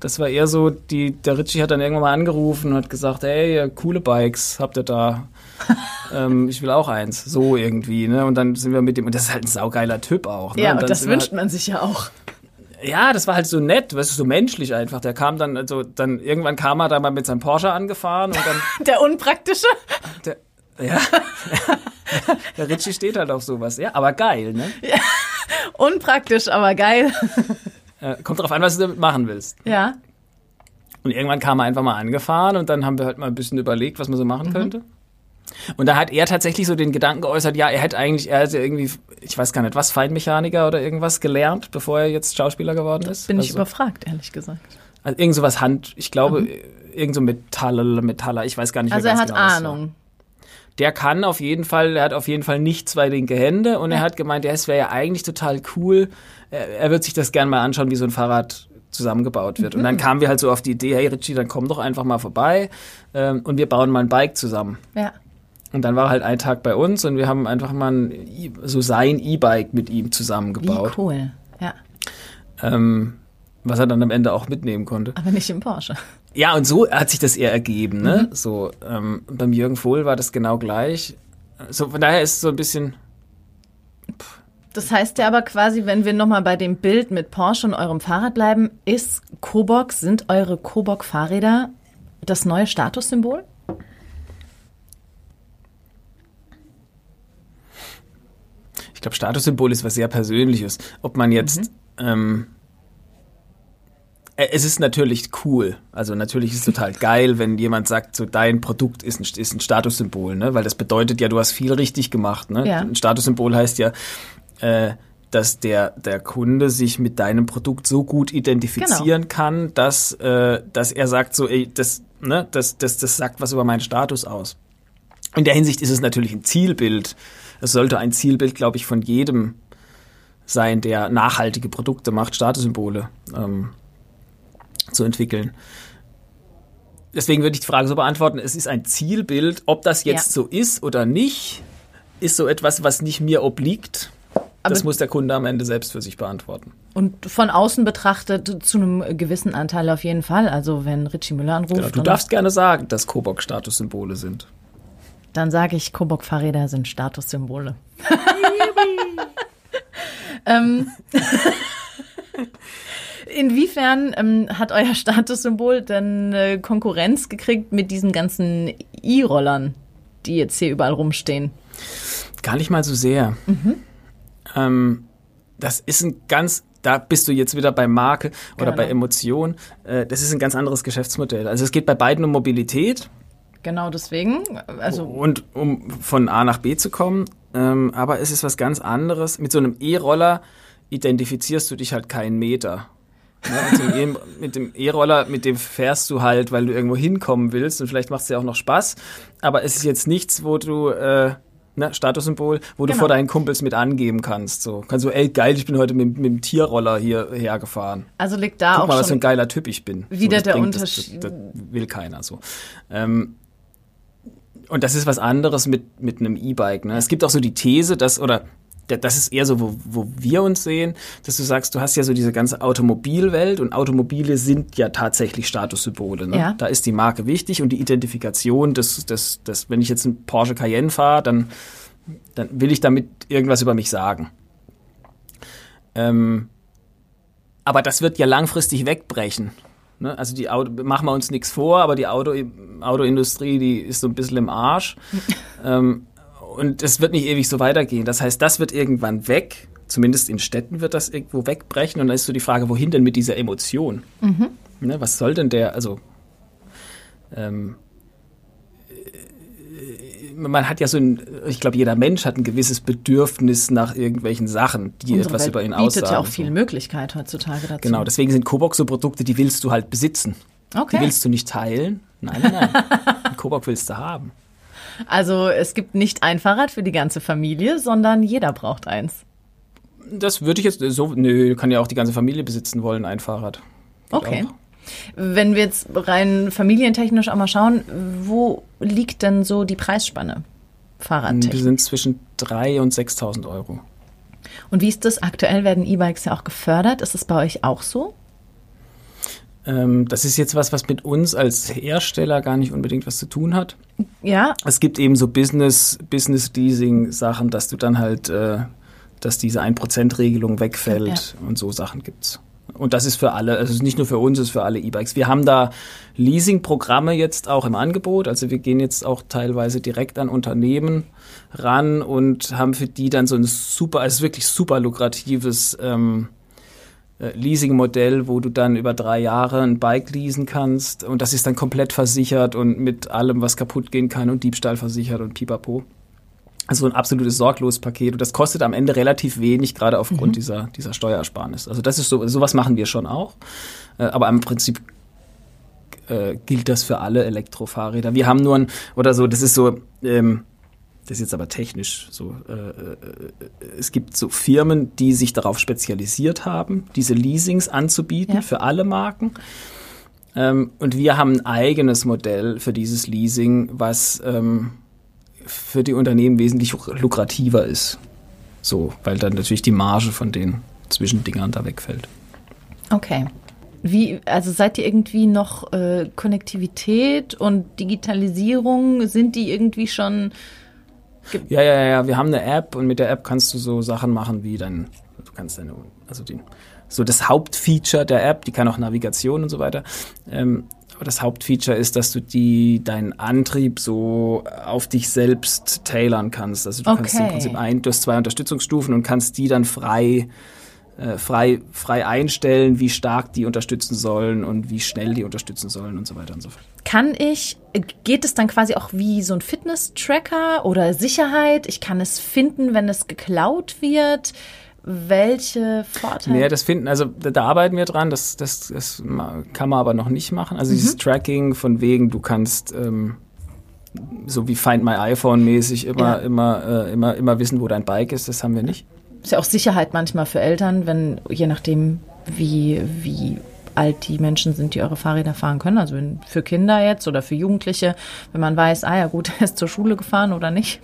Das war eher so, die, der Richie hat dann irgendwann mal angerufen und hat gesagt, hey, coole Bikes habt ihr da <laughs> ähm, ich will auch eins. So irgendwie, ne? Und dann sind wir mit dem, und das ist halt ein saugeiler Typ auch. Ne? Ja, und, und das wünscht halt, man sich ja auch. Ja, das war halt so nett, weißt du, so menschlich einfach. Der kam dann, also dann irgendwann kam er da mal mit seinem Porsche angefahren und dann. <laughs> der unpraktische? Der, ja. <laughs> der Ritchie steht halt auf sowas. Ja, aber geil, ne? Ja. Unpraktisch, aber geil. Kommt drauf an, was du damit machen willst. Ja. Und irgendwann kam er einfach mal angefahren und dann haben wir halt mal ein bisschen überlegt, was man so machen mhm. könnte. Und da hat er tatsächlich so den Gedanken geäußert, ja, er hätte eigentlich, er hätte irgendwie, ich weiß gar nicht, was, Feinmechaniker oder irgendwas gelernt, bevor er jetzt Schauspieler geworden ist. Bin also, ich überfragt, ehrlich gesagt. Also irgend sowas Hand, ich glaube, mhm. irgend so Metalle, Metaller, ich weiß gar nicht Also er hat genau Ahnung. Der kann auf jeden Fall, er hat auf jeden Fall nicht zwei linke Hände und ja. er hat gemeint, ja, es wäre ja eigentlich total cool, er, er wird sich das gerne mal anschauen, wie so ein Fahrrad zusammengebaut wird. Mhm. Und dann kamen wir halt so auf die Idee, hey Richie, dann komm doch einfach mal vorbei ähm, und wir bauen mal ein Bike zusammen. Ja. Und dann war halt ein Tag bei uns und wir haben einfach mal ein, so sein E-Bike mit ihm zusammengebaut. Wie cool, ja. Ähm, was er dann am Ende auch mitnehmen konnte. Aber nicht im Porsche. Ja, und so hat sich das eher ergeben. Ne? Mhm. So, ähm, beim Jürgen Vohl war das genau gleich. So, von daher ist es so ein bisschen. Das heißt ja aber quasi, wenn wir nochmal bei dem Bild mit Porsche und eurem Fahrrad bleiben, ist Kobok, sind eure Kobok-Fahrräder das neue Statussymbol? Glaube, Statussymbol ist was sehr Persönliches. Ob man jetzt, mhm. ähm, äh, es ist natürlich cool. Also natürlich ist es total <laughs> geil, wenn jemand sagt, so dein Produkt ist ein, ist ein Statussymbol, ne? Weil das bedeutet ja, du hast viel richtig gemacht. Ne? Ja. Ein Statussymbol heißt ja, äh, dass der, der Kunde sich mit deinem Produkt so gut identifizieren genau. kann, dass, äh, dass er sagt, so, ey, das, ne, das, das, das sagt was über meinen Status aus. In der Hinsicht ist es natürlich ein Zielbild es sollte ein Zielbild, glaube ich, von jedem sein, der nachhaltige Produkte macht, Statussymbole ähm, zu entwickeln. Deswegen würde ich die Frage so beantworten, es ist ein Zielbild, ob das jetzt ja. so ist oder nicht, ist so etwas, was nicht mir obliegt. Aber das muss der Kunde am Ende selbst für sich beantworten. Und von außen betrachtet zu einem gewissen Anteil auf jeden Fall. Also wenn Richie Müller anruft. Genau, du darfst gerne sagen, dass Kobok Statussymbole sind. Dann sage ich, Kobok-Fahrräder sind Statussymbole. <laughs> ähm, Inwiefern ähm, hat euer Statussymbol denn äh, Konkurrenz gekriegt mit diesen ganzen E-Rollern, die jetzt hier überall rumstehen? Gar nicht mal so sehr. Mhm. Ähm, das ist ein ganz, da bist du jetzt wieder bei Marke oder genau. bei Emotion. Äh, das ist ein ganz anderes Geschäftsmodell. Also es geht bei beiden um Mobilität. Genau deswegen. Also und um von A nach B zu kommen. Ähm, aber es ist was ganz anderes. Mit so einem E-Roller identifizierst du dich halt keinen Meter. Ja, e <laughs> mit dem E-Roller, mit dem fährst du halt, weil du irgendwo hinkommen willst und vielleicht macht es dir auch noch Spaß. Aber es ist jetzt nichts, wo du äh, ne, Statussymbol, wo genau. du vor deinen Kumpels mit angeben kannst. So kannst du, ey geil, ich bin heute mit, mit dem Tierroller hier hergefahren. Also liegt da Guck auch mal, was für ein geiler Typ ich bin. Wieder so, der Unterschied. Das, das, das, will keiner so. Ähm, und das ist was anderes mit, mit einem E-Bike. Ne? Es gibt auch so die These, dass, oder das ist eher so, wo, wo wir uns sehen, dass du sagst, du hast ja so diese ganze Automobilwelt und Automobile sind ja tatsächlich Statussymbole. Ne? Ja. Da ist die Marke wichtig und die Identifikation, dass, dass, dass wenn ich jetzt einen Porsche Cayenne fahre, dann, dann will ich damit irgendwas über mich sagen. Ähm, aber das wird ja langfristig wegbrechen. Ne? Also die Auto, machen wir uns nichts vor, aber die Auto, Autoindustrie, die ist so ein bisschen im Arsch. <laughs> ähm, und es wird nicht ewig so weitergehen. Das heißt, das wird irgendwann weg. Zumindest in Städten wird das irgendwo wegbrechen. Und dann ist so die Frage, wohin denn mit dieser Emotion? Mhm. Ne, was soll denn der, also ähm, man hat ja so ein, ich glaube, jeder Mensch hat ein gewisses Bedürfnis nach irgendwelchen Sachen, die Unsere etwas Welt über ihn aussagen. bietet ja auch viel Möglichkeit heutzutage dazu. Genau, deswegen sind Cobox so Produkte, die willst du halt besitzen. Okay. Die willst du nicht teilen. Nein, nein, nein. <laughs> Cobox willst du haben. Also es gibt nicht ein Fahrrad für die ganze Familie, sondern jeder braucht eins. Das würde ich jetzt so, nö, kann ja auch die ganze Familie besitzen wollen, ein Fahrrad. Geht okay. Auch. Wenn wir jetzt rein familientechnisch auch mal schauen, wo liegt denn so die Preisspanne? Fahrradtechnik? Die sind zwischen 3.000 und 6.000 Euro. Und wie ist das? Aktuell werden E-Bikes ja auch gefördert. Ist es bei euch auch so? Ähm, das ist jetzt was, was mit uns als Hersteller gar nicht unbedingt was zu tun hat. Ja. Es gibt eben so Business, Business Leasing Sachen, dass du dann halt, äh, dass diese 1%-Regelung wegfällt ja. und so Sachen gibt's. Und das ist für alle, also nicht nur für uns, es ist für alle E-Bikes. Wir haben da Leasing-Programme jetzt auch im Angebot. Also wir gehen jetzt auch teilweise direkt an Unternehmen ran und haben für die dann so ein super, also wirklich super lukratives ähm, äh, Leasing-Modell, wo du dann über drei Jahre ein Bike leasen kannst und das ist dann komplett versichert und mit allem, was kaputt gehen kann und Diebstahl versichert und pipapo. Also ein absolutes Sorglospaket und das kostet am Ende relativ wenig, gerade aufgrund mhm. dieser, dieser Steuersparnis. Also das ist so, sowas machen wir schon auch. Äh, aber im Prinzip äh, gilt das für alle Elektrofahrräder. Wir haben nur ein, oder so, das ist so, ähm, das ist jetzt aber technisch so, äh, äh, es gibt so Firmen, die sich darauf spezialisiert haben, diese Leasings anzubieten ja. für alle Marken. Ähm, und wir haben ein eigenes Modell für dieses Leasing, was ähm, für die Unternehmen wesentlich lukrativer ist. So, weil dann natürlich die Marge von den Zwischendingern da wegfällt. Okay. Wie, also seid ihr irgendwie noch äh, Konnektivität und Digitalisierung, sind die irgendwie schon ja, ja, ja, wir haben eine App und mit der App kannst du so Sachen machen wie dann, du kannst deine, also die, so das Hauptfeature der App, die kann auch Navigation und so weiter. Ähm, aber das Hauptfeature ist, dass du die, deinen Antrieb so auf dich selbst tailern kannst. Also du okay. kannst im Prinzip ein, du hast zwei Unterstützungsstufen und kannst die dann frei, äh, frei, frei einstellen, wie stark die unterstützen sollen und wie schnell die unterstützen sollen und so weiter und so fort. Kann ich, geht es dann quasi auch wie so ein Fitness-Tracker oder Sicherheit? Ich kann es finden, wenn es geklaut wird welche Vorteile? Nee, das finden, also da, da, arbeiten wir dran, das, das, das kann man aber noch nicht machen. Also mhm. dieses Tracking von wegen, du kannst ähm, so wie Find My iPhone mäßig immer, ja. immer, äh, immer, immer wissen, wo dein Bike ist, das haben wir nicht. Ist ja auch Sicherheit manchmal für Eltern, wenn, je nachdem, wie, wie alt die Menschen sind, die eure Fahrräder fahren können. Also für Kinder jetzt oder für Jugendliche, wenn man weiß, ah ja gut, <laughs> er ist zur Schule gefahren oder nicht.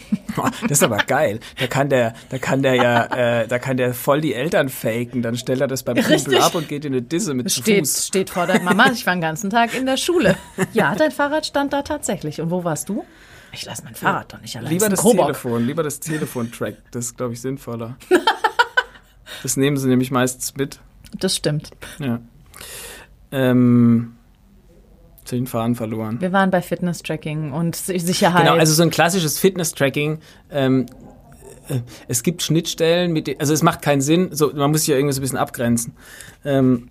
Das ist aber geil. Da kann der, da kann der ja, äh, da kann der voll die Eltern faken. Dann stellt er das beim Kumpel ab und geht in eine Disse mit steht, Fuß. Steht vor der Mama, ich war den ganzen Tag in der Schule. Ja, dein Fahrrad stand da tatsächlich. Und wo warst du? Ich lasse mein Fahrrad doch nicht allein. Lieber das Kobock. Telefon, lieber das Telefon track. Das ist, glaube ich, sinnvoller. das nehmen sie nämlich meistens mit. Das stimmt. Ja. Ähm, den Faden verloren. Wir waren bei Fitness-Tracking und Sicherheit. Genau, also so ein klassisches Fitness-Tracking. Ähm, äh, es gibt Schnittstellen, mit also es macht keinen Sinn, so, man muss sich ja irgendwie so ein bisschen abgrenzen. Ähm,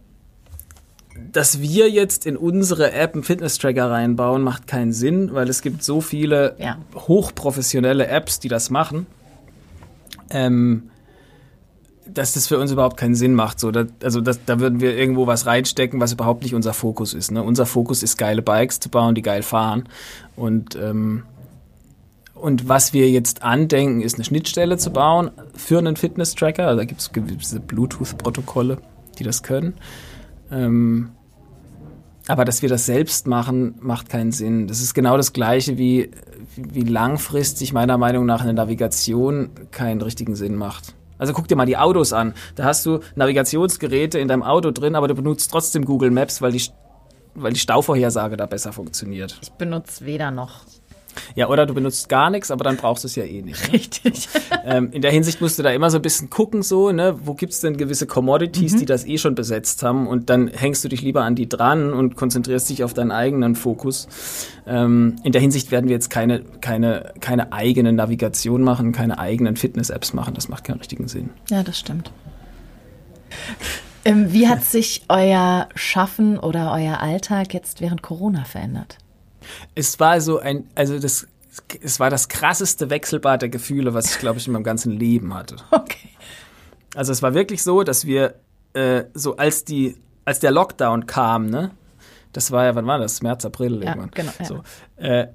dass wir jetzt in unsere App einen Fitness-Tracker reinbauen, macht keinen Sinn, weil es gibt so viele ja. hochprofessionelle Apps, die das machen. Ähm, dass das für uns überhaupt keinen Sinn macht. So, da, also das, da würden wir irgendwo was reinstecken, was überhaupt nicht unser Fokus ist. Ne? Unser Fokus ist, geile Bikes zu bauen, die geil fahren. Und, ähm, und was wir jetzt andenken, ist eine Schnittstelle zu bauen für einen Fitness-Tracker. Also da gibt es gewisse Bluetooth-Protokolle, die das können. Ähm, aber dass wir das selbst machen, macht keinen Sinn. Das ist genau das Gleiche wie, wie langfristig meiner Meinung nach eine Navigation keinen richtigen Sinn macht. Also guck dir mal die Autos an. Da hast du Navigationsgeräte in deinem Auto drin, aber du benutzt trotzdem Google Maps, weil die, weil die Stauvorhersage da besser funktioniert. Ich benutze weder noch. Ja, oder du benutzt gar nichts, aber dann brauchst du es ja eh nicht. Ne? Richtig. ähm, in der Hinsicht musst du da immer so ein bisschen gucken, so, ne, wo gibt's denn gewisse Commodities, mhm. die das eh schon besetzt haben und dann hängst du dich lieber an die dran und konzentrierst dich auf deinen eigenen Fokus. Ähm, in der Hinsicht werden wir jetzt keine, keine, keine eigene Navigation machen, keine eigenen Fitness-Apps machen. Das macht keinen richtigen Sinn. Ja, das stimmt. Ähm, wie hat sich euer Schaffen oder euer Alltag jetzt während Corona verändert? Es war so ein, also das, es war das krasseste Wechselbad der Gefühle, was ich, glaube ich, in meinem ganzen Leben hatte. <laughs> Okay. Also es war wirklich so, dass wir äh, so als die, als der Lockdown kam, ne, das war ja, wann war das? März, April ja, irgendwann. Genau, ja. so, äh,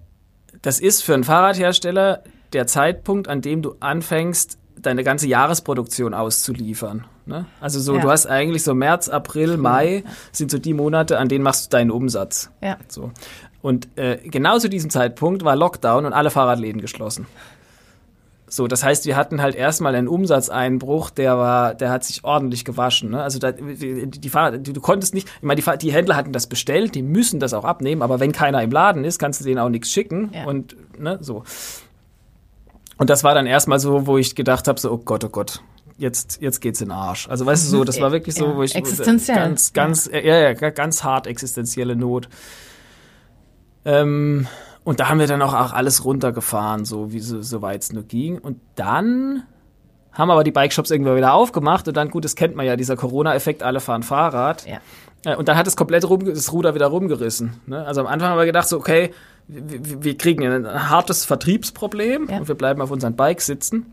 das ist für einen Fahrradhersteller der Zeitpunkt, an dem du anfängst, deine ganze Jahresproduktion auszuliefern. Ne? Also so, ja. du hast eigentlich so März, April, Mai ja. sind so die Monate, an denen machst du deinen Umsatz. Ja. So. Und äh, genau zu diesem Zeitpunkt war Lockdown und alle Fahrradläden geschlossen. So, das heißt, wir hatten halt erstmal einen Umsatzeinbruch, der war, der hat sich ordentlich gewaschen. Ne? Also da, die, die Fahrrad, du, du konntest nicht, ich meine, die, die Händler hatten das bestellt, die müssen das auch abnehmen, aber wenn keiner im Laden ist, kannst du denen auch nichts schicken ja. und ne, so. Und das war dann erstmal so, wo ich gedacht habe, so, oh Gott, oh Gott, jetzt, jetzt geht's in den Arsch. Also weißt du so, das war <laughs> wirklich so, wo ich ganz, ganz, ja, ja, ganz hart existenzielle Not. Ähm, und da haben wir dann auch, auch alles runtergefahren, so wie so, so weit es nur ging. Und dann haben aber die Bikeshops irgendwann wieder aufgemacht und dann, gut, das kennt man ja, dieser Corona-Effekt, alle fahren Fahrrad. Ja. Äh, und dann hat es komplett rum, das Ruder wieder rumgerissen. Ne? Also am Anfang haben wir gedacht, so, okay, wir, wir kriegen ein hartes Vertriebsproblem ja. und wir bleiben auf unseren Bikes sitzen.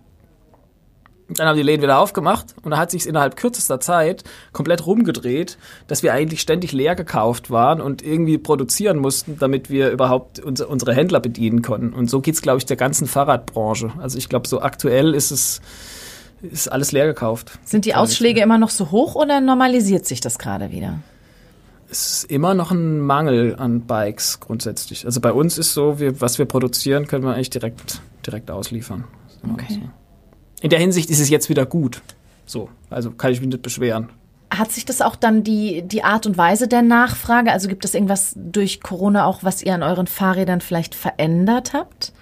Dann haben die Läden wieder aufgemacht und da hat sich innerhalb kürzester Zeit komplett rumgedreht, dass wir eigentlich ständig leer gekauft waren und irgendwie produzieren mussten, damit wir überhaupt unsere, unsere Händler bedienen konnten. Und so geht's, glaube ich, der ganzen Fahrradbranche. Also ich glaube, so aktuell ist es ist alles leer gekauft. Sind die Ausschläge immer noch so hoch oder normalisiert sich das gerade wieder? es ist immer noch ein Mangel an Bikes grundsätzlich. Also bei uns ist so, wir, was wir produzieren, können wir eigentlich direkt, direkt ausliefern. Okay. In der Hinsicht ist es jetzt wieder gut. So, also kann ich mich nicht beschweren. Hat sich das auch dann die, die Art und Weise der Nachfrage? Also gibt es irgendwas durch Corona auch, was ihr an euren Fahrrädern vielleicht verändert habt?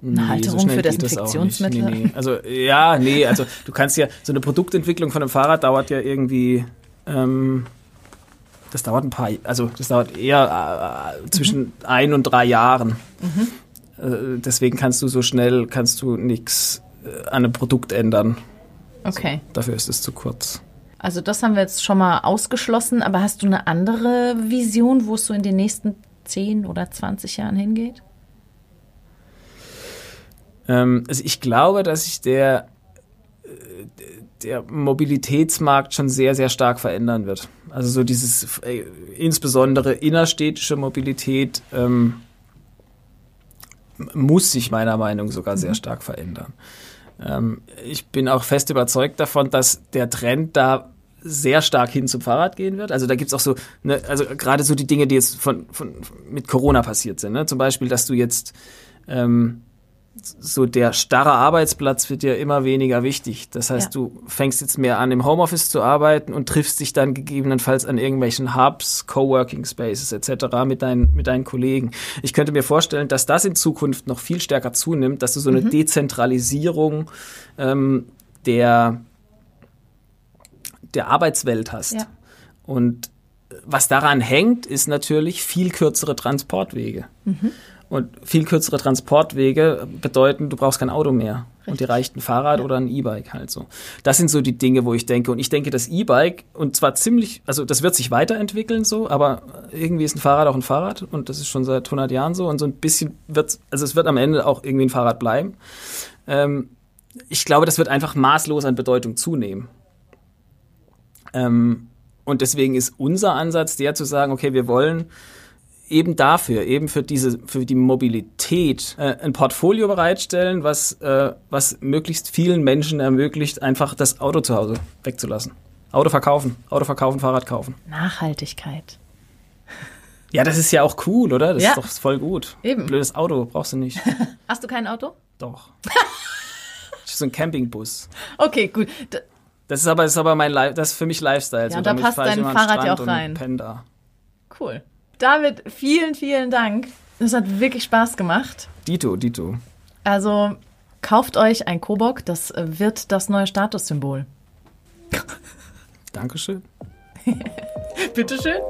Eine nee, Halterung so für Desinfektionsmittel? Nee, nee. Also ja, nee, also du kannst ja, so eine Produktentwicklung von einem Fahrrad dauert ja irgendwie ähm, das dauert ein paar, also das dauert eher äh, zwischen mhm. ein und drei Jahren. Mhm. Äh, deswegen kannst du so schnell, kannst du nichts äh, an einem Produkt ändern. Okay. Also, dafür ist es zu kurz. Also das haben wir jetzt schon mal ausgeschlossen, aber hast du eine andere Vision, wo es so in den nächsten 10 oder 20 Jahren hingeht? Ähm, also ich glaube, dass sich der der Mobilitätsmarkt schon sehr, sehr stark verändern wird. Also so dieses äh, insbesondere innerstädtische Mobilität ähm, muss sich meiner Meinung nach sogar sehr mhm. stark verändern. Ähm, ich bin auch fest überzeugt davon, dass der Trend da sehr stark hin zum Fahrrad gehen wird. Also da gibt's auch so, ne, also gerade so die Dinge, die jetzt von, von mit Corona passiert sind. Ne? Zum Beispiel, dass du jetzt ähm, so der starre Arbeitsplatz wird ja immer weniger wichtig. Das heißt, ja. du fängst jetzt mehr an, im Homeoffice zu arbeiten und triffst dich dann gegebenenfalls an irgendwelchen Hubs, Coworking Spaces etc. mit deinen, mit deinen Kollegen. Ich könnte mir vorstellen, dass das in Zukunft noch viel stärker zunimmt, dass du so eine mhm. Dezentralisierung ähm, der, der Arbeitswelt hast. Ja. Und was daran hängt, ist natürlich viel kürzere Transportwege. Mhm. Und viel kürzere Transportwege bedeuten, du brauchst kein Auto mehr. Richtig. Und dir reicht ein Fahrrad ja. oder ein E-Bike halt so. Das sind so die Dinge, wo ich denke. Und ich denke, das E-Bike, und zwar ziemlich, also das wird sich weiterentwickeln so, aber irgendwie ist ein Fahrrad auch ein Fahrrad. Und das ist schon seit 100 Jahren so. Und so ein bisschen wird also es wird am Ende auch irgendwie ein Fahrrad bleiben. Ähm, ich glaube, das wird einfach maßlos an Bedeutung zunehmen. Ähm, und deswegen ist unser Ansatz der zu sagen, okay, wir wollen eben dafür, eben für diese, für die Mobilität äh, ein Portfolio bereitstellen, was, äh, was möglichst vielen Menschen ermöglicht, einfach das Auto zu Hause wegzulassen. Auto verkaufen, Auto verkaufen, Fahrrad kaufen. Nachhaltigkeit. Ja, das ist ja auch cool, oder? Das ja. ist doch voll gut. Eben. Blödes Auto brauchst du nicht. <laughs> Hast du kein Auto? Doch. so ein Campingbus. Okay, gut. D das ist aber, das ist aber mein, das ist für mich Lifestyle. Ja, so, da passt dein Fahrrad ja auch rein. Cool. David, vielen, vielen Dank Es hat wirklich Spaß gemacht. Dito, Dito. Also kauft euch ein Kobok, das wird das neue Statussymbol. Dankeschön. <laughs> Bitteschön.